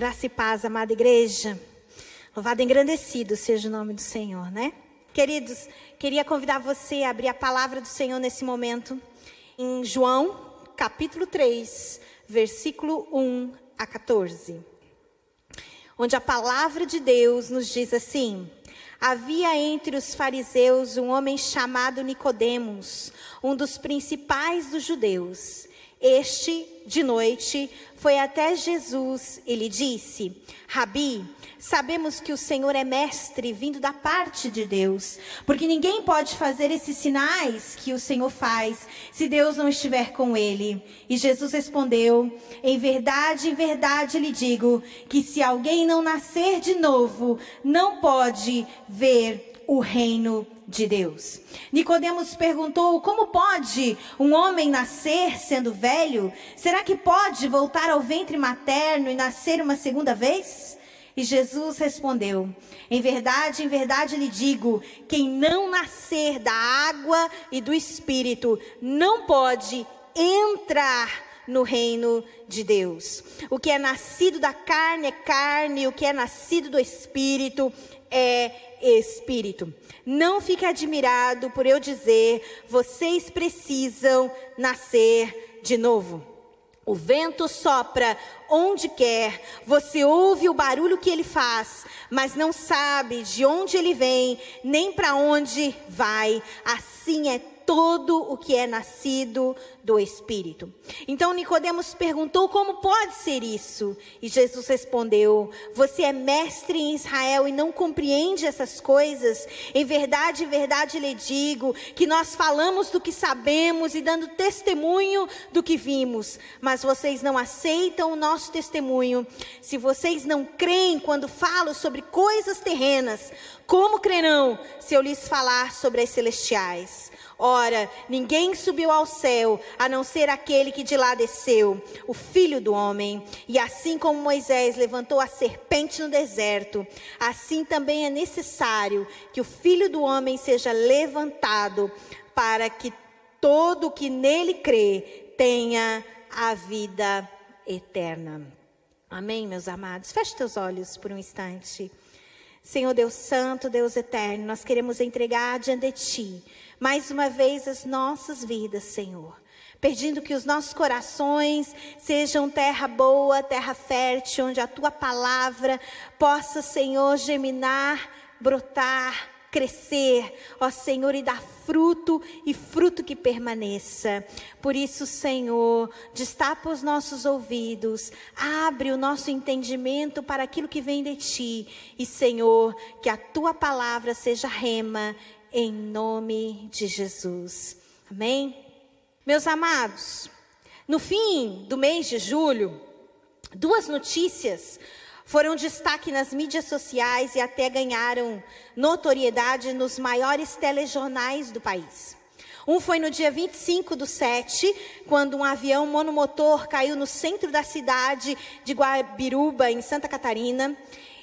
Graça e paz, amada igreja. Louvado e engrandecido seja o nome do Senhor, né? Queridos, queria convidar você a abrir a palavra do Senhor nesse momento, em João, capítulo 3, versículo 1 a 14. Onde a palavra de Deus nos diz assim: Havia entre os fariseus um homem chamado Nicodemos, um dos principais dos judeus. Este, de noite, foi até Jesus e lhe disse: Rabi, sabemos que o Senhor é mestre vindo da parte de Deus, porque ninguém pode fazer esses sinais que o Senhor faz se Deus não estiver com ele. E Jesus respondeu: Em verdade, em verdade lhe digo que se alguém não nascer de novo, não pode ver o reino de Deus. Nicodemos perguntou: Como pode um homem nascer sendo velho? Será que pode voltar ao ventre materno e nascer uma segunda vez? E Jesus respondeu: Em verdade, em verdade lhe digo: quem não nascer da água e do espírito não pode entrar no reino de Deus. O que é nascido da carne é carne, o que é nascido do espírito é espírito. Não fique admirado por eu dizer, vocês precisam nascer de novo. O vento sopra onde quer, você ouve o barulho que ele faz, mas não sabe de onde ele vem, nem para onde vai. Assim é todo o que é nascido do Espírito. Então Nicodemos perguntou como pode ser isso? E Jesus respondeu: Você é mestre em Israel e não compreende essas coisas? Em verdade, em verdade lhe digo que nós falamos do que sabemos e dando testemunho do que vimos, mas vocês não aceitam o nosso testemunho. Se vocês não creem quando falo sobre coisas terrenas, como crerão se eu lhes falar sobre as celestiais? Ora, ninguém subiu ao céu a não ser aquele que de lá desceu, o filho do homem. E assim como Moisés levantou a serpente no deserto, assim também é necessário que o filho do homem seja levantado, para que todo que nele crê tenha a vida eterna. Amém, meus amados? Feche teus olhos por um instante. Senhor Deus Santo, Deus Eterno, nós queremos entregar diante de Ti mais uma vez as nossas vidas, Senhor. Pedindo que os nossos corações sejam terra boa, terra fértil, onde a tua palavra possa, Senhor, germinar, brotar, crescer, ó Senhor, e dar fruto e fruto que permaneça. Por isso, Senhor, destapa os nossos ouvidos, abre o nosso entendimento para aquilo que vem de ti. E, Senhor, que a tua palavra seja rema em nome de Jesus. Amém? Meus amados, no fim do mês de julho, duas notícias foram destaque nas mídias sociais e até ganharam notoriedade nos maiores telejornais do país. Um foi no dia 25 do 7, quando um avião monomotor caiu no centro da cidade de Guabiruba, em Santa Catarina.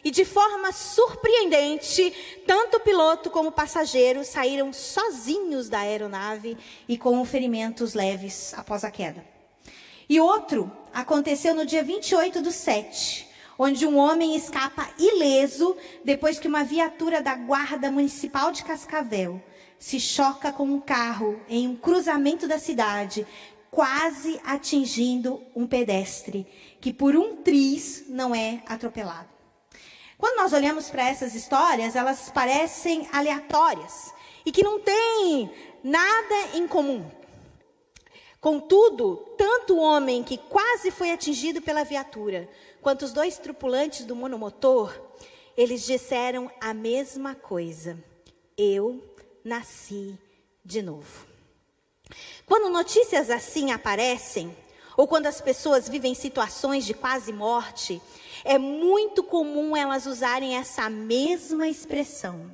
E de forma surpreendente, tanto o piloto como o passageiro saíram sozinhos da aeronave e com ferimentos leves após a queda. E outro aconteceu no dia 28 do 7, onde um homem escapa ileso depois que uma viatura da Guarda Municipal de Cascavel se choca com um carro em um cruzamento da cidade, quase atingindo um pedestre, que por um triz não é atropelado. Quando nós olhamos para essas histórias, elas parecem aleatórias e que não têm nada em comum. Contudo, tanto o homem que quase foi atingido pela viatura, quanto os dois tripulantes do monomotor, eles disseram a mesma coisa: Eu nasci de novo. Quando notícias assim aparecem, ou quando as pessoas vivem situações de quase morte, é muito comum elas usarem essa mesma expressão.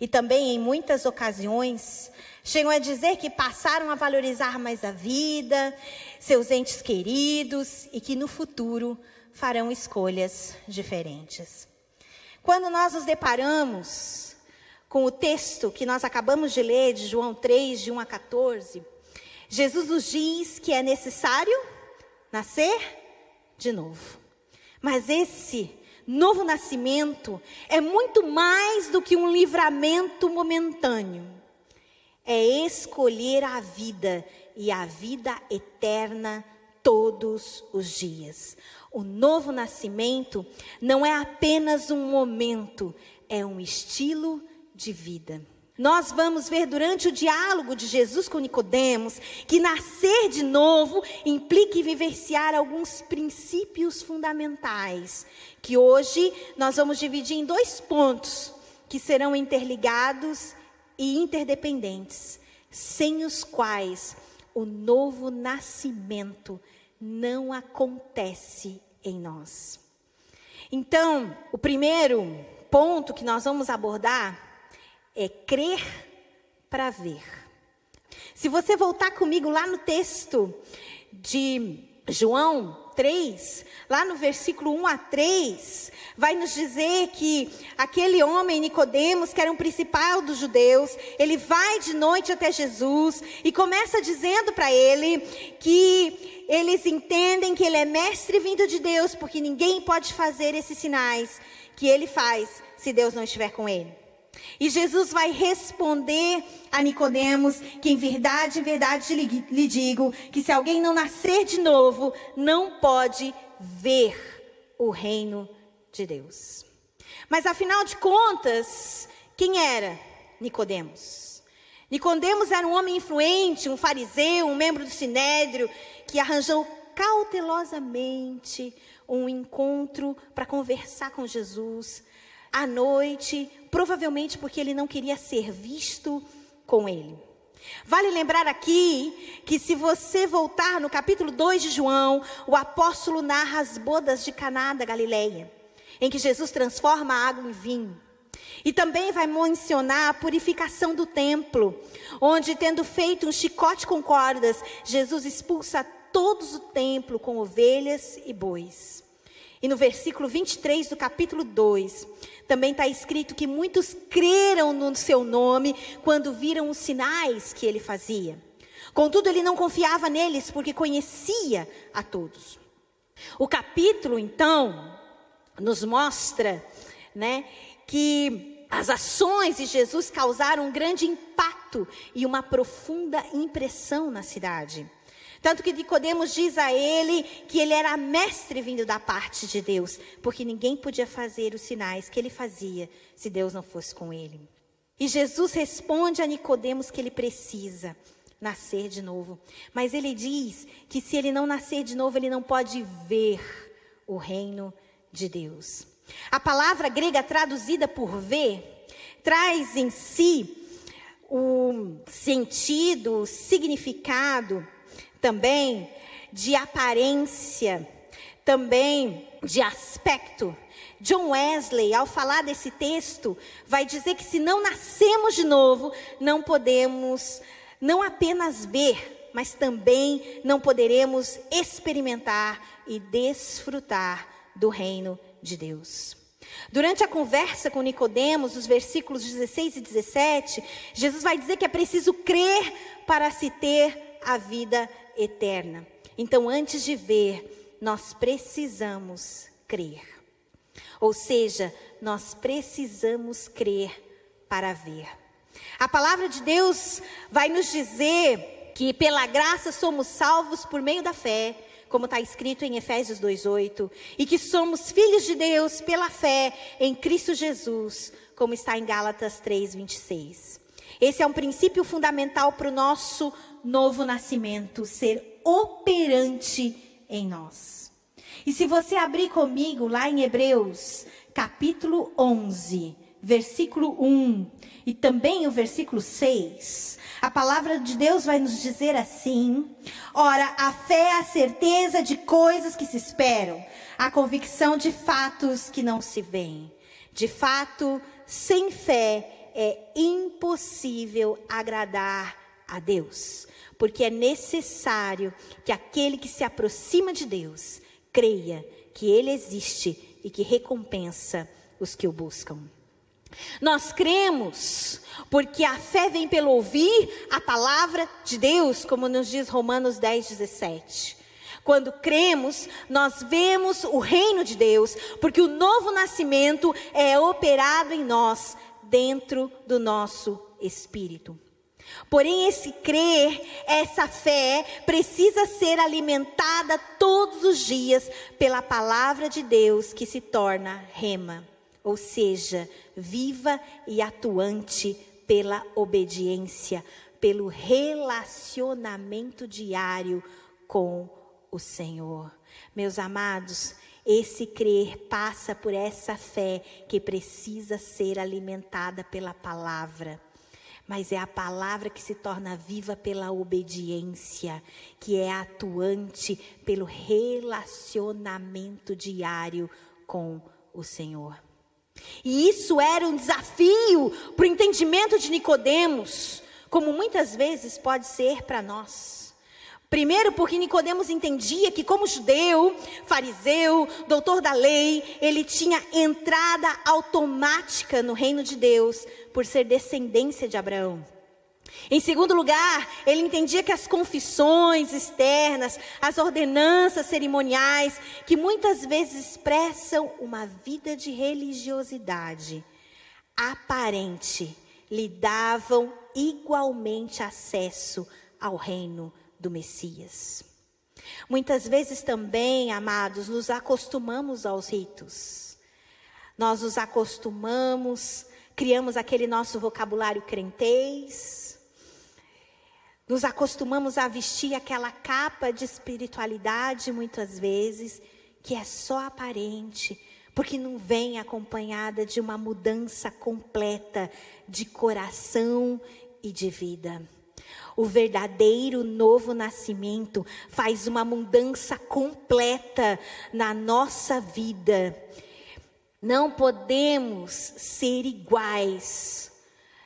E também, em muitas ocasiões, chegam a dizer que passaram a valorizar mais a vida, seus entes queridos e que no futuro farão escolhas diferentes. Quando nós nos deparamos com o texto que nós acabamos de ler, de João 3, de 1 a 14, Jesus nos diz que é necessário nascer de novo. Mas esse novo nascimento é muito mais do que um livramento momentâneo. É escolher a vida e a vida eterna todos os dias. O novo nascimento não é apenas um momento, é um estilo de vida. Nós vamos ver durante o diálogo de Jesus com Nicodemos que nascer de novo implica vivenciar alguns princípios fundamentais, que hoje nós vamos dividir em dois pontos que serão interligados e interdependentes, sem os quais o novo nascimento não acontece em nós. Então, o primeiro ponto que nós vamos abordar é crer para ver. Se você voltar comigo lá no texto de João 3, lá no versículo 1 a 3, vai nos dizer que aquele homem Nicodemos, que era um principal dos judeus, ele vai de noite até Jesus e começa dizendo para ele que eles entendem que ele é mestre vindo de Deus, porque ninguém pode fazer esses sinais que ele faz se Deus não estiver com ele. E Jesus vai responder a Nicodemos que em verdade, em verdade lhe, lhe digo que se alguém não nascer de novo, não pode ver o reino de Deus. Mas afinal de contas, quem era Nicodemos? Nicodemos era um homem influente, um fariseu, um membro do sinédrio que arranjou cautelosamente um encontro para conversar com Jesus à noite, provavelmente porque ele não queria ser visto com ele. Vale lembrar aqui que se você voltar no capítulo 2 de João, o apóstolo narra as bodas de Caná da Galileia, em que Jesus transforma a água em vinho. E também vai mencionar a purificação do templo, onde tendo feito um chicote com cordas, Jesus expulsa todos o templo com ovelhas e bois. E no versículo 23 do capítulo 2, também está escrito que muitos creram no seu nome quando viram os sinais que ele fazia. Contudo, ele não confiava neles porque conhecia a todos. O capítulo, então, nos mostra, né, que as ações de Jesus causaram um grande impacto e uma profunda impressão na cidade. Tanto que Nicodemos diz a ele que ele era mestre vindo da parte de Deus, porque ninguém podia fazer os sinais que ele fazia se Deus não fosse com ele. E Jesus responde a Nicodemos que ele precisa nascer de novo, mas ele diz que se ele não nascer de novo, ele não pode ver o reino de Deus. A palavra grega traduzida por ver traz em si o sentido, o significado também de aparência, também de aspecto. John Wesley, ao falar desse texto, vai dizer que se não nascemos de novo, não podemos não apenas ver, mas também não poderemos experimentar e desfrutar do reino de Deus. Durante a conversa com Nicodemos, os versículos 16 e 17, Jesus vai dizer que é preciso crer para se ter a vida eterna. Então, antes de ver, nós precisamos crer. Ou seja, nós precisamos crer para ver. A palavra de Deus vai nos dizer que pela graça somos salvos por meio da fé, como está escrito em Efésios 2,8, e que somos filhos de Deus pela fé em Cristo Jesus, como está em Gálatas 3,26. Esse é um princípio fundamental para o nosso novo nascimento ser operante em nós. E se você abrir comigo lá em Hebreus, capítulo 11, versículo 1 e também o versículo 6, a palavra de Deus vai nos dizer assim: Ora, a fé é a certeza de coisas que se esperam, a convicção de fatos que não se veem. De fato, sem fé é impossível agradar a Deus porque é necessário que aquele que se aproxima de Deus creia que Ele existe e que recompensa os que o buscam. Nós cremos, porque a fé vem pelo ouvir a palavra de Deus, como nos diz Romanos 10, 17. Quando cremos, nós vemos o reino de Deus, porque o novo nascimento é operado em nós, dentro do nosso espírito. Porém, esse crer, essa fé, precisa ser alimentada todos os dias pela palavra de Deus que se torna rema, ou seja, viva e atuante pela obediência, pelo relacionamento diário com o Senhor. Meus amados, esse crer passa por essa fé que precisa ser alimentada pela palavra. Mas é a palavra que se torna viva pela obediência, que é atuante pelo relacionamento diário com o Senhor. E isso era um desafio para o entendimento de Nicodemos, como muitas vezes pode ser para nós. Primeiro, porque Nicodemos entendia que como judeu, fariseu, doutor da lei, ele tinha entrada automática no reino de Deus por ser descendência de Abraão. Em segundo lugar, ele entendia que as confissões externas, as ordenanças cerimoniais, que muitas vezes expressam uma vida de religiosidade aparente, lhe davam igualmente acesso ao reino do Messias. Muitas vezes também, amados, nos acostumamos aos ritos. Nós nos acostumamos, criamos aquele nosso vocabulário crentez, nos acostumamos a vestir aquela capa de espiritualidade, muitas vezes, que é só aparente, porque não vem acompanhada de uma mudança completa de coração e de vida. O verdadeiro novo nascimento faz uma mudança completa na nossa vida. Não podemos ser iguais.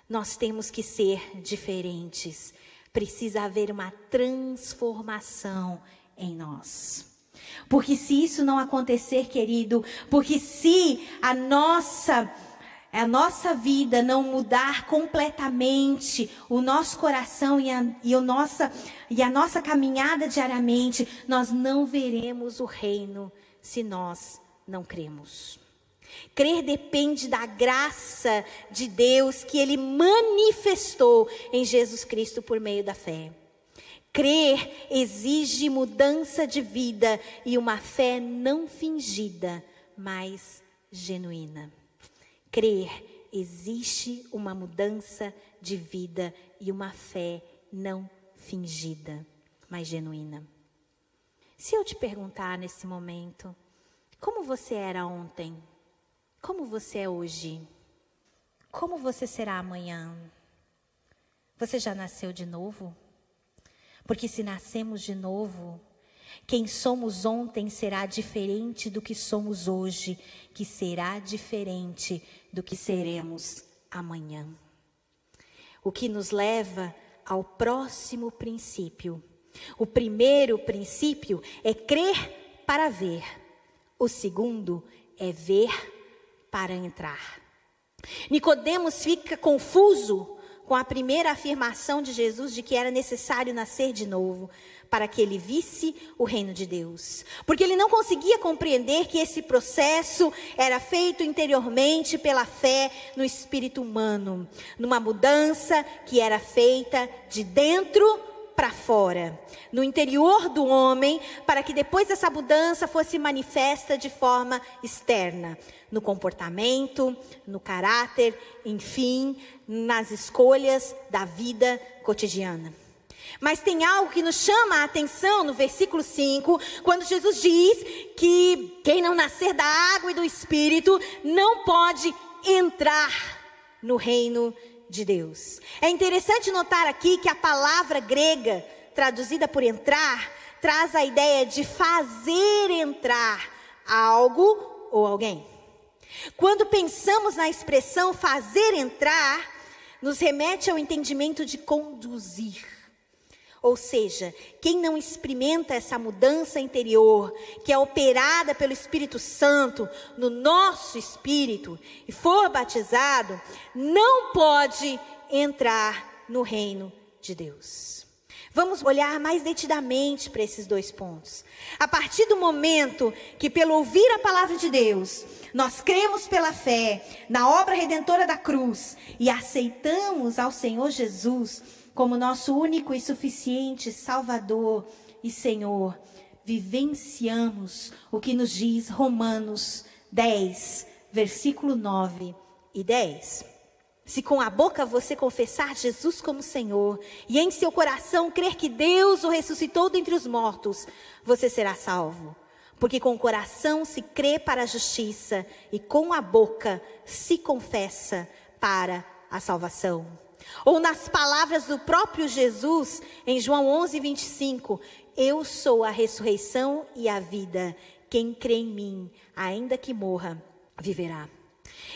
Nós temos que ser diferentes. Precisa haver uma transformação em nós. Porque se isso não acontecer, querido, porque se a nossa a nossa vida não mudar completamente, o nosso coração e a, e, nossa, e a nossa caminhada diariamente, nós não veremos o reino se nós não cremos. Crer depende da graça de Deus que Ele manifestou em Jesus Cristo por meio da fé. Crer exige mudança de vida e uma fé não fingida, mas genuína crer, existe uma mudança de vida e uma fé não fingida, mas genuína. Se eu te perguntar nesse momento, como você era ontem? Como você é hoje? Como você será amanhã? Você já nasceu de novo? Porque se nascemos de novo, quem somos ontem será diferente do que somos hoje, que será diferente do que seremos amanhã. O que nos leva ao próximo princípio. O primeiro princípio é crer para ver. O segundo é ver para entrar. Nicodemos fica confuso com a primeira afirmação de Jesus de que era necessário nascer de novo para que ele visse o reino de Deus. Porque ele não conseguia compreender que esse processo era feito interiormente pela fé no espírito humano, numa mudança que era feita de dentro para fora, no interior do homem, para que depois essa mudança fosse manifesta de forma externa, no comportamento, no caráter, enfim, nas escolhas da vida cotidiana. Mas tem algo que nos chama a atenção no versículo 5, quando Jesus diz que quem não nascer da água e do espírito não pode entrar no reino de Deus. É interessante notar aqui que a palavra grega, traduzida por entrar, traz a ideia de fazer entrar algo ou alguém. Quando pensamos na expressão fazer entrar, nos remete ao entendimento de conduzir. Ou seja, quem não experimenta essa mudança interior, que é operada pelo Espírito Santo no nosso espírito e for batizado, não pode entrar no reino de Deus. Vamos olhar mais detidamente para esses dois pontos. A partir do momento que, pelo ouvir a palavra de Deus, nós cremos pela fé na obra redentora da cruz e aceitamos ao Senhor Jesus como nosso único e suficiente Salvador e Senhor, vivenciamos o que nos diz Romanos 10, versículo 9 e 10. Se com a boca você confessar Jesus como Senhor e em seu coração crer que Deus o ressuscitou dentre os mortos, você será salvo. Porque com o coração se crê para a justiça e com a boca se confessa para a salvação. Ou nas palavras do próprio Jesus, em João 11, 25: Eu sou a ressurreição e a vida. Quem crê em mim, ainda que morra, viverá.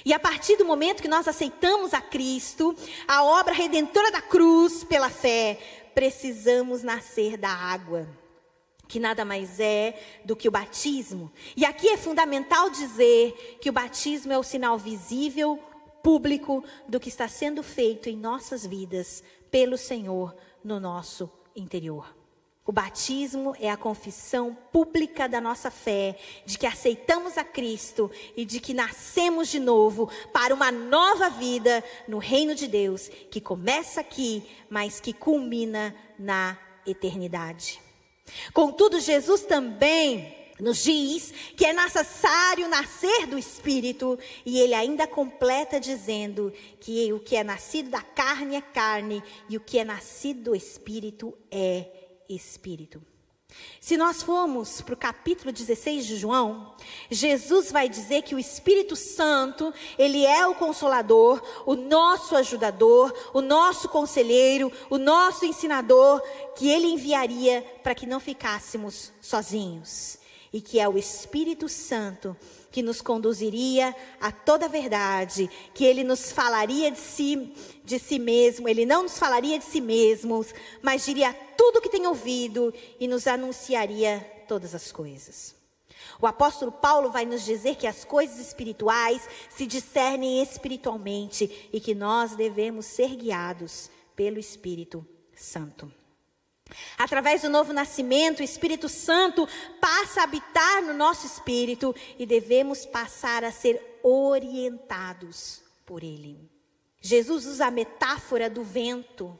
E a partir do momento que nós aceitamos a Cristo, a obra redentora da cruz pela fé, precisamos nascer da água, que nada mais é do que o batismo. E aqui é fundamental dizer que o batismo é o sinal visível, público do que está sendo feito em nossas vidas pelo Senhor no nosso interior. O batismo é a confissão pública da nossa fé, de que aceitamos a Cristo e de que nascemos de novo para uma nova vida no reino de Deus, que começa aqui, mas que culmina na eternidade. Contudo, Jesus também nos diz que é necessário nascer do Espírito, e ele ainda completa dizendo que o que é nascido da carne é carne, e o que é nascido do Espírito é Espírito. Se nós formos para o capítulo 16 de João, Jesus vai dizer que o Espírito Santo, ele é o consolador, o nosso ajudador, o nosso conselheiro, o nosso ensinador, que ele enviaria para que não ficássemos sozinhos. E que é o Espírito Santo que nos conduziria a toda a verdade, que ele nos falaria de si, de si mesmo, ele não nos falaria de si mesmo, mas diria tudo o que tem ouvido e nos anunciaria todas as coisas. O apóstolo Paulo vai nos dizer que as coisas espirituais se discernem espiritualmente e que nós devemos ser guiados pelo Espírito Santo. Através do novo nascimento, o Espírito Santo passa a habitar no nosso espírito e devemos passar a ser orientados por ele. Jesus usa a metáfora do vento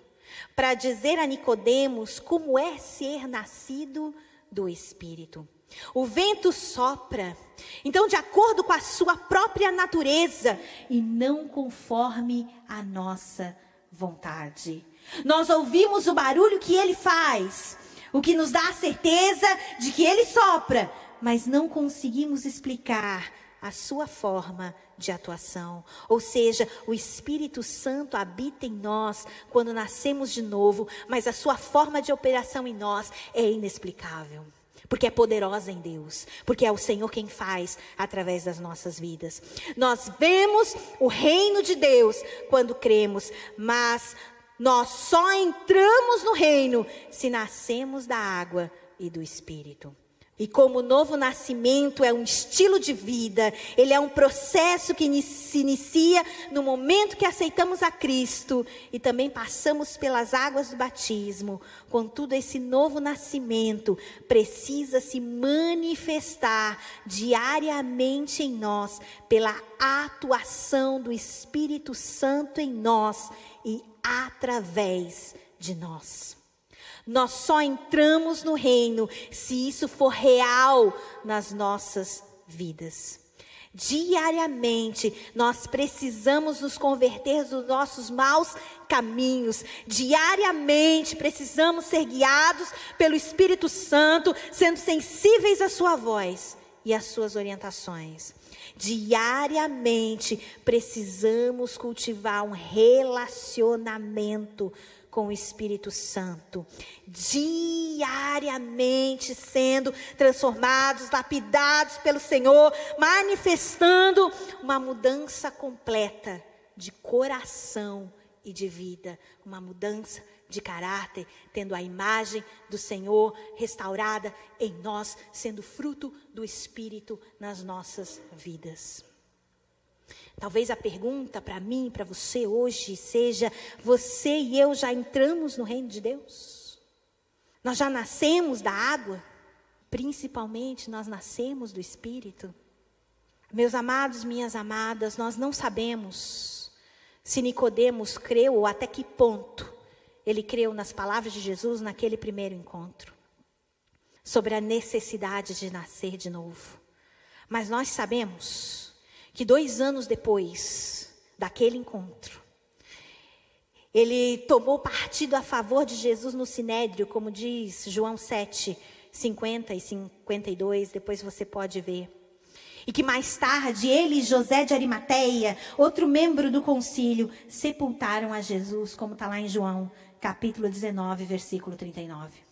para dizer a Nicodemos como é ser nascido do espírito. O vento sopra, então de acordo com a sua própria natureza e não conforme a nossa vontade. Nós ouvimos o barulho que ele faz, o que nos dá a certeza de que ele sopra, mas não conseguimos explicar a sua forma de atuação. Ou seja, o Espírito Santo habita em nós quando nascemos de novo, mas a sua forma de operação em nós é inexplicável. Porque é poderosa em Deus, porque é o Senhor quem faz através das nossas vidas. Nós vemos o reino de Deus quando cremos, mas nós só entramos no reino se nascemos da água e do Espírito. E como o novo nascimento é um estilo de vida, ele é um processo que se inicia no momento que aceitamos a Cristo e também passamos pelas águas do batismo. Contudo, esse novo nascimento precisa se manifestar diariamente em nós pela atuação do Espírito Santo em nós e através de nós. Nós só entramos no reino se isso for real nas nossas vidas. Diariamente, nós precisamos nos converter dos nossos maus caminhos. Diariamente, precisamos ser guiados pelo Espírito Santo, sendo sensíveis à Sua voz e às Suas orientações. Diariamente, precisamos cultivar um relacionamento com o Espírito Santo, diariamente sendo transformados, lapidados pelo Senhor, manifestando uma mudança completa de coração e de vida, uma mudança de caráter, tendo a imagem do Senhor restaurada em nós, sendo fruto do Espírito nas nossas vidas. Talvez a pergunta para mim, para você hoje seja: você e eu já entramos no reino de Deus? Nós já nascemos da água, principalmente nós nascemos do Espírito. Meus amados, minhas amadas, nós não sabemos se Nicodemos creu ou até que ponto ele creu nas palavras de Jesus naquele primeiro encontro sobre a necessidade de nascer de novo. Mas nós sabemos que dois anos depois daquele encontro, ele tomou partido a favor de Jesus no Sinédrio, como diz João 7, 50 e 52, depois você pode ver. E que mais tarde ele e José de Arimateia, outro membro do concílio, sepultaram a Jesus, como está lá em João, capítulo 19, versículo 39.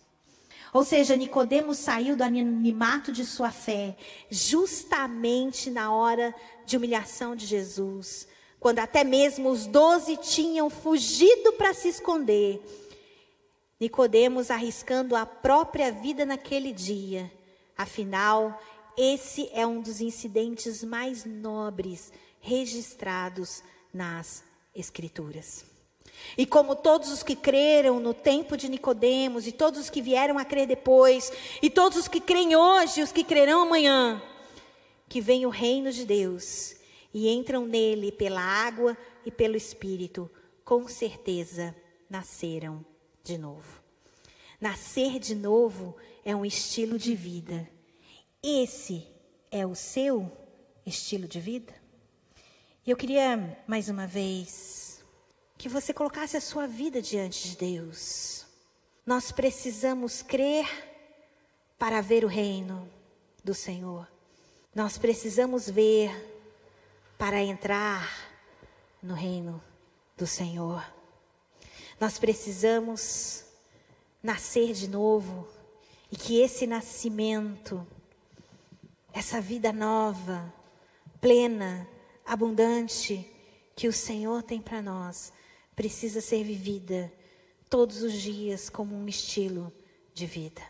Ou seja, Nicodemos saiu do animato de sua fé justamente na hora de humilhação de Jesus, quando até mesmo os doze tinham fugido para se esconder. Nicodemos arriscando a própria vida naquele dia. Afinal, esse é um dos incidentes mais nobres registrados nas Escrituras. E como todos os que creram no tempo de Nicodemos, e todos os que vieram a crer depois, e todos os que creem hoje, e os que crerão amanhã, que vem o reino de Deus e entram nele pela água e pelo Espírito, com certeza nasceram de novo. Nascer de novo é um estilo de vida. Esse é o seu estilo de vida? Eu queria, mais uma vez, que você colocasse a sua vida diante de Deus. Nós precisamos crer para ver o reino do Senhor. Nós precisamos ver para entrar no reino do Senhor. Nós precisamos nascer de novo e que esse nascimento, essa vida nova, plena, abundante que o Senhor tem para nós, precisa ser vivida todos os dias como um estilo de vida.